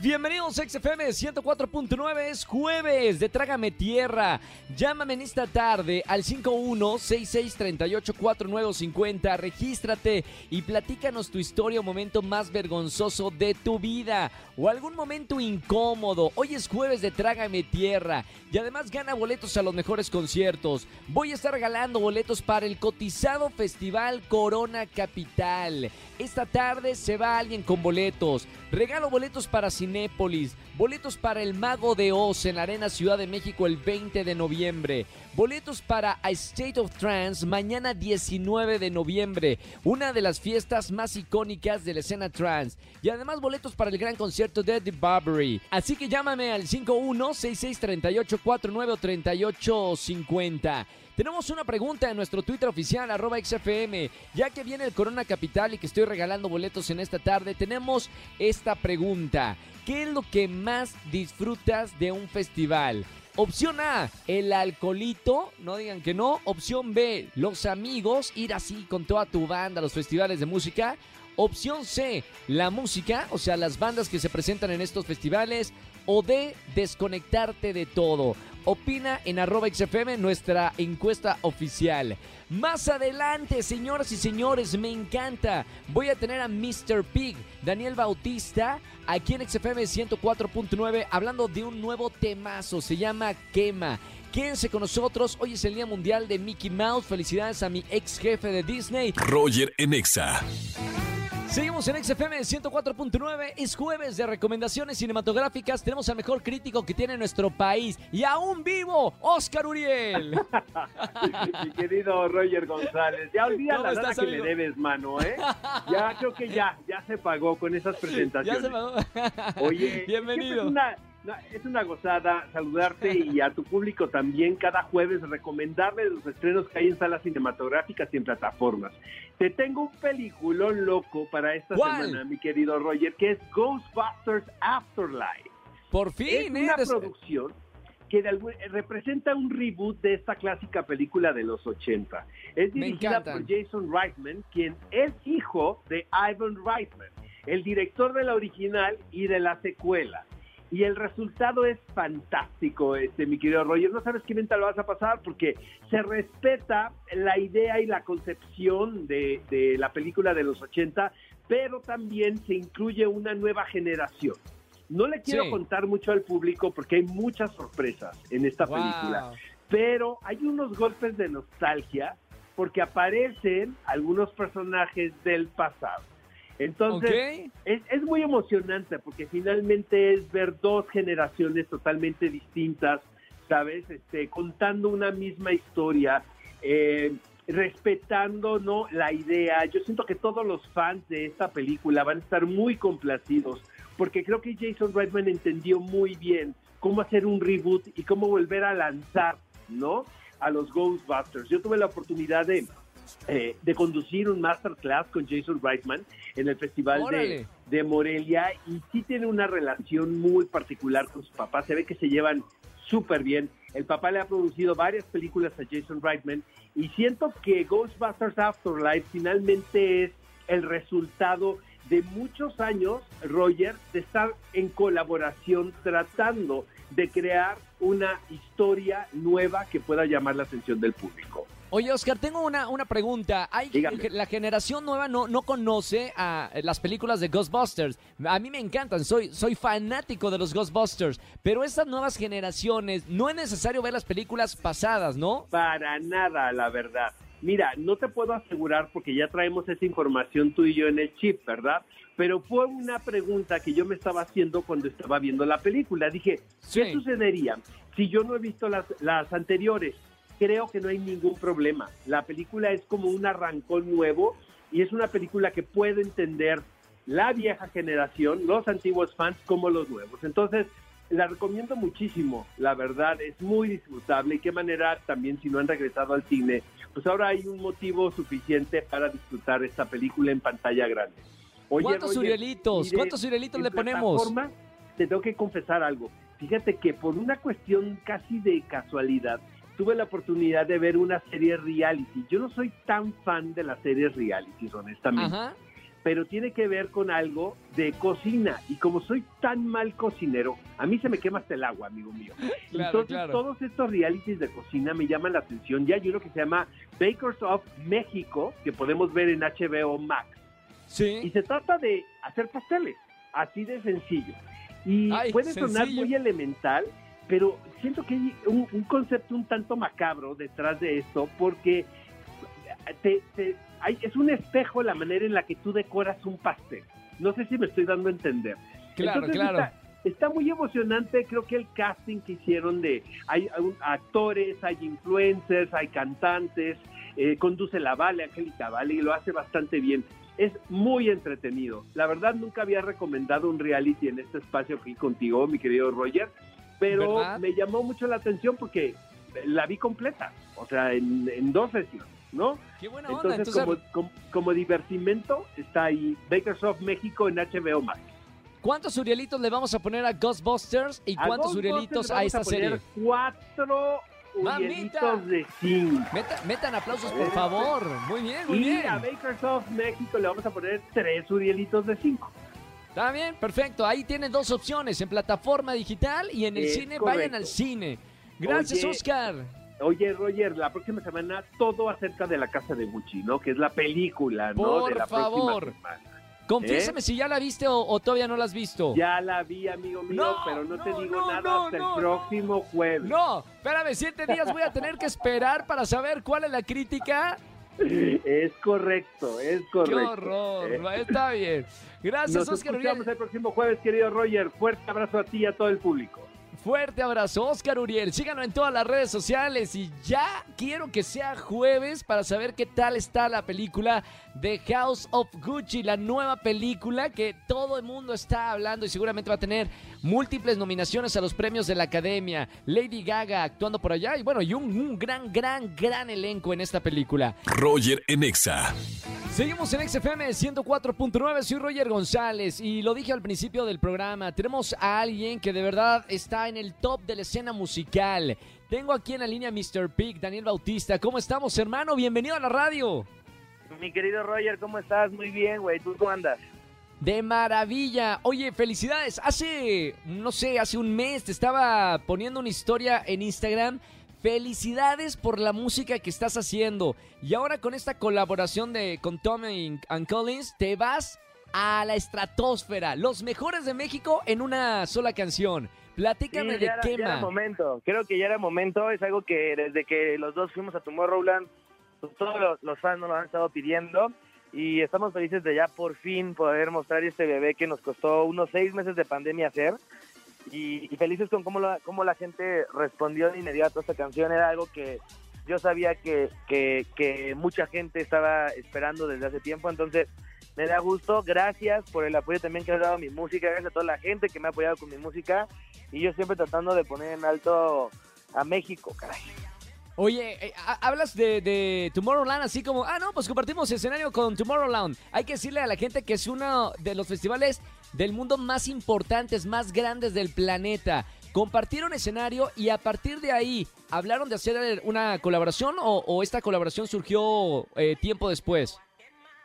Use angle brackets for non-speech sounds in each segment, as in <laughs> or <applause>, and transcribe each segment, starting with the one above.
Bienvenidos a XFM 104.9, es jueves de Trágame Tierra. Llámame en esta tarde al 5166384950, regístrate y platícanos tu historia o momento más vergonzoso de tu vida o algún momento incómodo. Hoy es jueves de Trágame Tierra y además gana boletos a los mejores conciertos. Voy a estar regalando boletos para el cotizado Festival Corona Capital. Esta tarde se va alguien con boletos. Regalo boletos para Cinépolis, boletos para El Mago de Oz en la Arena Ciudad de México el 20 de noviembre, boletos para A State of Trance mañana 19 de noviembre, una de las fiestas más icónicas de la escena trance, y además boletos para el gran concierto de The Barbary. Así que llámame al 516638493850. Tenemos una pregunta en nuestro Twitter oficial, arroba XFM. Ya que viene el Corona Capital y que estoy regalando boletos en esta tarde, tenemos esta pregunta. ¿Qué es lo que más disfrutas de un festival? Opción A, el alcoholito, no digan que no. Opción B, los amigos, ir así con toda tu banda a los festivales de música. Opción C, la música, o sea, las bandas que se presentan en estos festivales. O D, desconectarte de todo. Opina en arroba XFM nuestra encuesta oficial. Más adelante, señoras y señores, me encanta. Voy a tener a Mr. Pig, Daniel Bautista, aquí en XFM 104.9, hablando de un nuevo temazo. Se llama Quema. Quédense con nosotros. Hoy es el Día Mundial de Mickey Mouse. Felicidades a mi ex jefe de Disney. Roger en Exa. Seguimos en XFM 104.9. Es jueves de recomendaciones cinematográficas. Tenemos al mejor crítico que tiene nuestro país y aún vivo, Oscar Uriel. <laughs> Mi querido Roger González. Ya olvida ¿Cómo la estás, que le debes, mano, ¿eh? <laughs> Ya creo que ya, ya se pagó con esas Ya presentaciones. se pagó. Oye, <laughs> bienvenido. Es una, no, es una gozada saludarte y a tu público también cada jueves recomendarles los estrenos que hay en salas cinematográficas y en plataformas. Te tengo un peliculón loco para esta ¿Cuál? semana, mi querido Roger, que es Ghostbusters Afterlife. Por Es fin, una ¿eh? producción que de algún- eh, representa un reboot de esta clásica película de los 80. Es dirigida por Jason Reitman, quien es hijo de Ivan Reitman, el director de la original y de la secuela. Y el resultado es fantástico, este, mi querido Roger. No sabes qué venta lo vas a pasar porque se respeta la idea y la concepción de, de la película de los 80, pero también se incluye una nueva generación. No le quiero Sí. contar mucho al público porque hay muchas sorpresas en esta Wow. película, pero hay unos golpes de nostalgia porque aparecen algunos personajes del pasado. Entonces, es muy emocionante porque finalmente es ver dos generaciones totalmente distintas, ¿sabes? Este, contando una misma historia, eh, respetando ¿no? la idea. Yo siento que todos los fans de esta película van a estar muy complacidos porque creo que Jason Reitman entendió muy bien cómo hacer un reboot y cómo volver a lanzar, ¿no? A los Ghostbusters. Yo tuve la oportunidad de, eh, de conducir un masterclass con Jason Reitman en el Festival de, de Morelia y sí tiene una relación muy particular con su papá. Se ve que se llevan súper bien. El papá le ha producido varias películas a Jason Reitman y siento que Ghostbusters Afterlife finalmente es el resultado de muchos años, Roger, de estar en colaboración tratando de crear una historia nueva que pueda llamar la atención del público. Oye, Oscar, tengo una, una pregunta. Hay, Dígame. la generación nueva no, no conoce a las películas de Ghostbusters. A mí me encantan, soy, soy fanático de los Ghostbusters. Pero estas nuevas generaciones, no es necesario ver las películas pasadas, ¿no? Para nada, la verdad. Mira, no te puedo asegurar porque ya traemos esa información tú y yo en el chip, ¿verdad? Pero fue una pregunta que yo me estaba haciendo cuando estaba viendo la película. Dije, ¿qué Sí. sucedería si yo no he visto las, las anteriores? Creo que no hay ningún problema. La película es como un arrancón nuevo y es una película que puede entender la vieja generación, los antiguos fans como los nuevos. Entonces, la recomiendo muchísimo, la verdad, es muy disfrutable y qué manera también si no han regresado al cine, pues ahora hay un motivo suficiente para disfrutar esta película en pantalla grande. Oye, ¿Cuántos Urielitos? ¿Cuántos Urielitos le ponemos? plataforma, Te tengo que confesar algo. Fíjate que por una cuestión casi de casualidad, tuve la oportunidad de ver una serie reality. Yo no soy tan fan de las series reality, honestamente. Ajá. Pero tiene que ver con algo de cocina. Y como soy tan mal cocinero, a mí se me quema hasta el agua, amigo mío. <laughs> Claro, Entonces, claro. todos estos realities de cocina me llaman la atención. Ya hay uno que se llama Bakers of México, que podemos ver en HBO Max. Y Sí. se trata de hacer pasteles, así de sencillo. Y Ay, puede sonar sencillo. muy elemental, pero siento que hay un, un concepto un tanto macabro detrás de esto, porque te- te- hay- es un espejo la manera en la que tú decoras un pastel. No sé si me estoy dando a entender. Claro, Entonces, claro. Está, está muy emocionante, creo que el casting que hicieron de, hay, hay actores, hay influencers, hay cantantes, eh, conduce la Vale, Angélica Vale, y lo hace bastante bien. Es muy entretenido. La verdad nunca había recomendado un reality en este espacio aquí contigo, mi querido Roger, pero ¿Verdad? me llamó mucho la atención porque la vi completa, o sea, en, en dos sesiones, ¿no? Qué buena onda. Entonces, Entonces, como, como, como divertimento, está ahí Bakersoft México en HBO Max. ¿cuántos Urielitos le vamos a poner a Ghostbusters y A cuántos Urielitos a esta poner serie? Cuatro ¡Mamita! Urielitos de zinc. Meta- metan aplausos, por favor. Muy bien, muy Y bien. a Bakersoft México le vamos a poner tres Urielitos de cinco. Está bien, perfecto. Ahí tienen dos opciones, en plataforma digital y en el Es cine. Vayan al cine. Gracias, Oye, Oscar. Oye, Roger, la próxima semana todo acerca de la casa de Gucci, ¿no? Que es la película, ¿no? Por de la favor. próxima semana. Confiésame ¿Eh? si ya la viste o, o todavía no la has visto. Ya la vi, amigo mío, No, pero no, te digo no, nada hasta el próximo jueves. No, espérame, siete días voy a tener que esperar para saber cuál es la crítica. Es correcto, es Qué correcto. horror. Eh, Está bien. Gracias, Nos Oscar escuchamos Uriel. el próximo jueves, querido Roger. Fuerte abrazo a ti y a todo el público. Fuerte abrazo, Oscar Uriel. Síganlo en todas las redes sociales y ya quiero que sea jueves para saber qué tal está la película The House of Gucci, la nueva película que todo el mundo está hablando y seguramente va a tener múltiples nominaciones a los premios de la Academia. Lady Gaga actuando por allá y bueno, y un, un gran, gran, gran elenco en esta película. Roger en Exa. Seguimos en XFM 104.9, soy Roger González y lo dije al principio del programa, tenemos a alguien que de verdad está en el top de la escena musical. Tengo aquí en la línea Mr. Pig, Daniel Bautista. ¿Cómo estamos, hermano? Bienvenido a la radio. Mi querido Roger, ¿cómo estás? Muy bien, güey. ¿Tú cómo andas? De maravilla. Oye, felicidades. Hace, no sé, hace un mes te estaba poniendo una historia en Instagram. Felicidades por la música que estás haciendo. Y ahora con esta colaboración de con Tommy and Collins, te vas a la estratosfera. Los mejores de México en una sola canción. Platícame Sí, de era, ya momento. Creo que ya era momento. Es algo que desde que los dos fuimos a Tomorrowland, pues todos los, los fans nos lo han estado pidiendo. Y estamos felices de ya por fin poder mostrar este bebé que nos costó unos seis meses de pandemia hacer. Y, felices con cómo la, cómo la gente respondió de inmediato a esta canción. Era algo que yo sabía que, que, que mucha gente estaba esperando desde hace tiempo. Entonces, me da gusto. Gracias por el apoyo también que ha dado a mi música. Gracias a toda la gente que me ha apoyado con mi música. Y yo siempre tratando de poner en alto a México, caray. Oye, eh, ha- hablas de, de Tomorrowland así como, ah, no, pues compartimos escenario con Tomorrowland. Hay que decirle a la gente que es uno de los festivales del mundo más importantes, más grandes del planeta. Compartieron escenario y a partir de ahí, ¿hablaron de hacer una colaboración o, o esta colaboración surgió eh, tiempo después?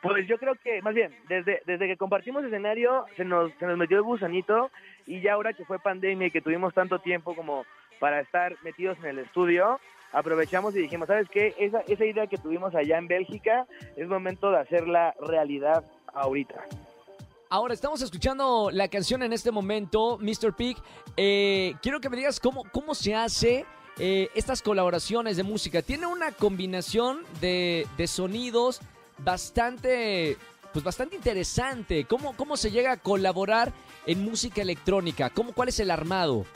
Pues yo creo que, más bien, desde, desde que compartimos escenario, se nos, se nos metió el gusanito y ya ahora que fue pandemia y que tuvimos tanto tiempo como para estar metidos en el estudio, aprovechamos y dijimos, ¿sabes qué? Esa, idea que tuvimos allá en Bélgica es momento de hacerla realidad ahorita. Ahora estamos escuchando la canción en este momento, Mr. Pig. Eh, quiero que me digas cómo, cómo se hace eh, estas colaboraciones de música. Tiene una combinación de, de sonidos bastante, pues bastante interesante. ¿Cómo, ¿Cómo se llega a colaborar en música electrónica? ¿Cómo, ¿Cuál es el armado?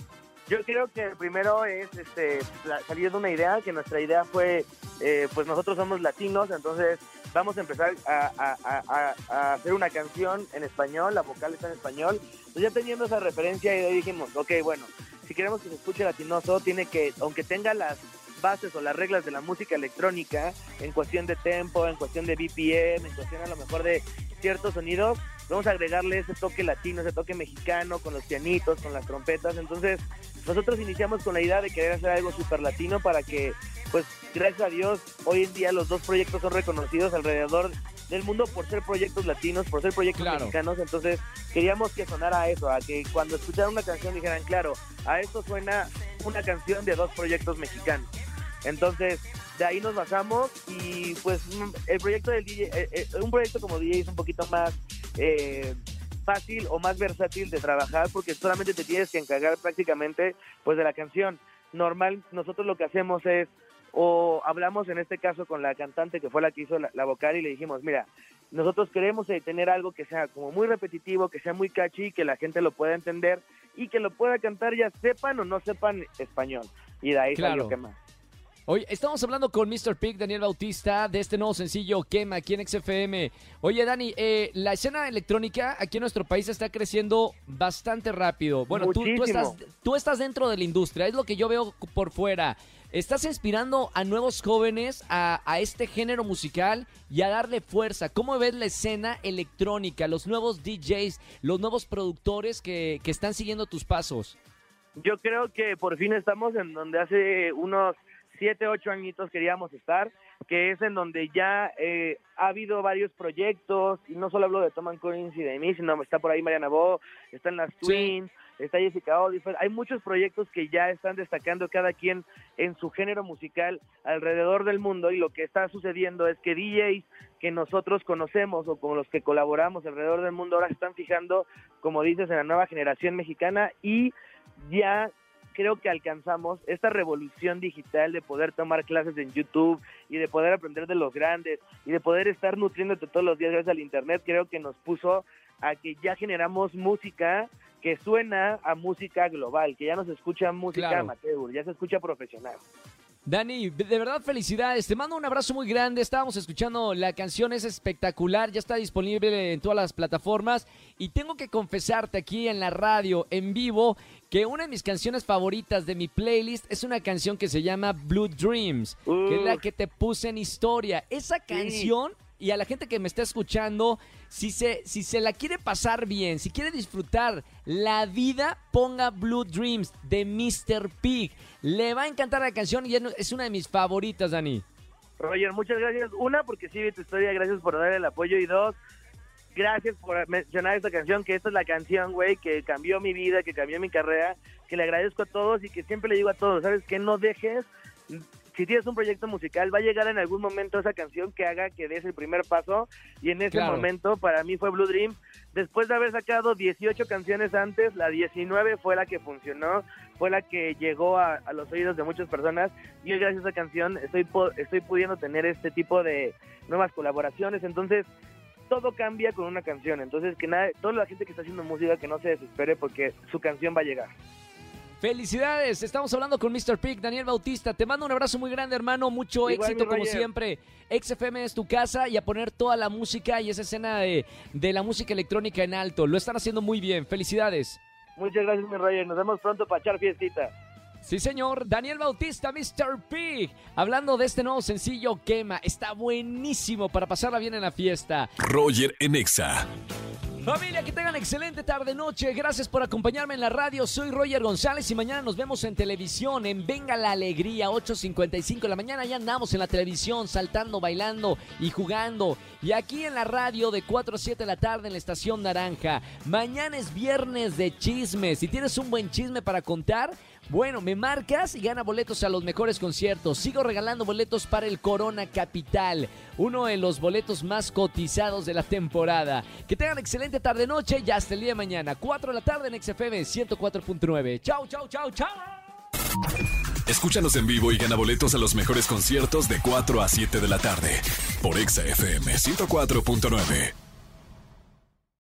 Yo creo que primero es este, salir de una idea, que nuestra idea fue, eh, pues nosotros somos latinos, entonces vamos a empezar a, hacer una canción en español, la vocal está en español. Entonces ya teniendo esa referencia, y ahí dijimos, ok, bueno, si queremos que se escuche latinoso, tiene que, aunque tenga las bases o las reglas de la música electrónica, en cuestión de tempo, en cuestión de BPM, en cuestión a lo mejor de ciertos sonidos, vamos a agregarle ese toque latino, ese toque mexicano, con los pianitos, con las trompetas. Entonces, nosotros iniciamos con la idea de querer hacer algo súper latino para que pues gracias a Dios, hoy en día los dos proyectos son reconocidos alrededor del mundo por ser proyectos latinos, por ser proyectos mexicanos, entonces queríamos que sonara eso, a que cuando escucharan una canción dijeran, claro, a esto suena una canción de dos proyectos mexicanos. Entonces, de ahí nos basamos y pues el proyecto del DJ, eh, eh, un proyecto como DJ es un poquito más eh, fácil o más versátil de trabajar porque solamente te tienes que encargar prácticamente pues de la canción. Normal, nosotros lo que hacemos es o hablamos en este caso con la cantante que fue la que hizo la, vocal y le dijimos, mira, nosotros queremos tener algo que sea como muy repetitivo, que sea muy catchy, que la gente lo pueda entender y que lo pueda cantar ya sepan o no sepan español. Y de ahí claro. lo que más. Oye, estamos hablando con Mr. Pig, Daniel Bautista, de este nuevo sencillo Quema aquí en XFM. Oye, Dani, eh, la escena electrónica aquí en nuestro país está creciendo bastante rápido. Bueno, tú, estás, tú estás dentro de la industria, es lo que yo veo por fuera. Estás inspirando a nuevos jóvenes a, este género musical y a darle fuerza. ¿Cómo ves la escena electrónica, los nuevos DJs, los nuevos productores que, que están siguiendo tus pasos? Yo creo que por fin estamos en donde hace unos siete, ocho añitos queríamos estar, que es en donde ya eh, ha habido varios proyectos, y no solo hablo de Tom Collins y de mí, sino está por ahí Mariana Bo, están las Twins, está Jessica Oliver, hay muchos proyectos que ya están destacando cada quien en su género musical alrededor del mundo y lo que está sucediendo es que DJs que nosotros conocemos o con los que colaboramos alrededor del mundo ahora están fijando, como dices, en la nueva generación mexicana y ya creo que alcanzamos esta revolución digital de poder tomar clases en YouTube y de poder aprender de los grandes y de poder estar nutriéndote todos los días gracias al Internet, creo que nos puso a que ya generamos música que suena a música global, que ya no se escucha música amateur, ya se escucha profesional. Dani, de verdad felicidades. Te mando un abrazo muy grande. Estábamos escuchando la canción, es espectacular. Ya está disponible en todas las plataformas. Y tengo que confesarte aquí en la radio, en vivo, que una de mis canciones favoritas de mi playlist es una canción que se llama Blue Dreams, que es la que te puse en historia. Esa canción y a la gente que me está escuchando, si se, si se la quiere pasar bien, si quiere disfrutar la vida, ponga Blue Dreams de Mr. Pig. Le va a encantar la canción y es una de mis favoritas, Dani. Roger, muchas gracias. Una, porque sí vi tu historia, gracias por dar el apoyo. Y dos, gracias por mencionar esta canción, que esta es la canción, güey, que cambió mi vida, que cambió mi carrera, que le agradezco a todos y que siempre le digo a todos, ¿sabes? Que no dejes si tienes un proyecto musical, va a llegar en algún momento esa canción que haga que des el primer paso. Y en ese momento, para mí fue Blue Dream. Después de haber sacado 18 canciones antes, la 19 fue la que funcionó, fue la que llegó a, los oídos de muchas personas. Y hoy, gracias a esa canción, estoy, estoy pudiendo tener este tipo de nuevas colaboraciones. Entonces, todo cambia con una canción. Entonces, que nada, toda la gente que está haciendo música, que no se desespere porque su canción va a llegar. Felicidades, estamos hablando con Mr. Pig, Daniel Bautista. Te mando un abrazo muy grande, hermano. Mucho éxito como siempre. XFM es tu casa y a poner toda la música y esa escena de, la música electrónica en alto. Lo están haciendo muy bien. Felicidades. Muchas gracias, mi Roger. Nos vemos pronto para echar fiestita. Sí, señor. Daniel Bautista, Mr. Pig. Hablando de este nuevo sencillo, Quema. Está buenísimo para pasarla bien en la fiesta. Roger Enexa. Familia, que tengan excelente tarde noche. Gracias por acompañarme en la radio. Soy Roger González y mañana nos vemos en televisión en Venga la Alegría 8:55 de la mañana. Ya andamos en la televisión saltando, bailando y jugando. Y aquí en la radio de 4 a 7 de la tarde en la estación Naranja. Mañana es viernes de chismes. Si tienes un buen chisme para contar, bueno, me marcas y gana boletos a los mejores conciertos. Sigo regalando boletos para el Corona Capital, uno de los boletos más cotizados de la temporada. Que tengan excelente tarde noche y hasta el día de mañana, 4 de la tarde en XFM 104.9. Chau, chau, chau, chau. Escúchanos en vivo y gana boletos a los mejores conciertos de 4 a 7 de la tarde por XFM 104.9.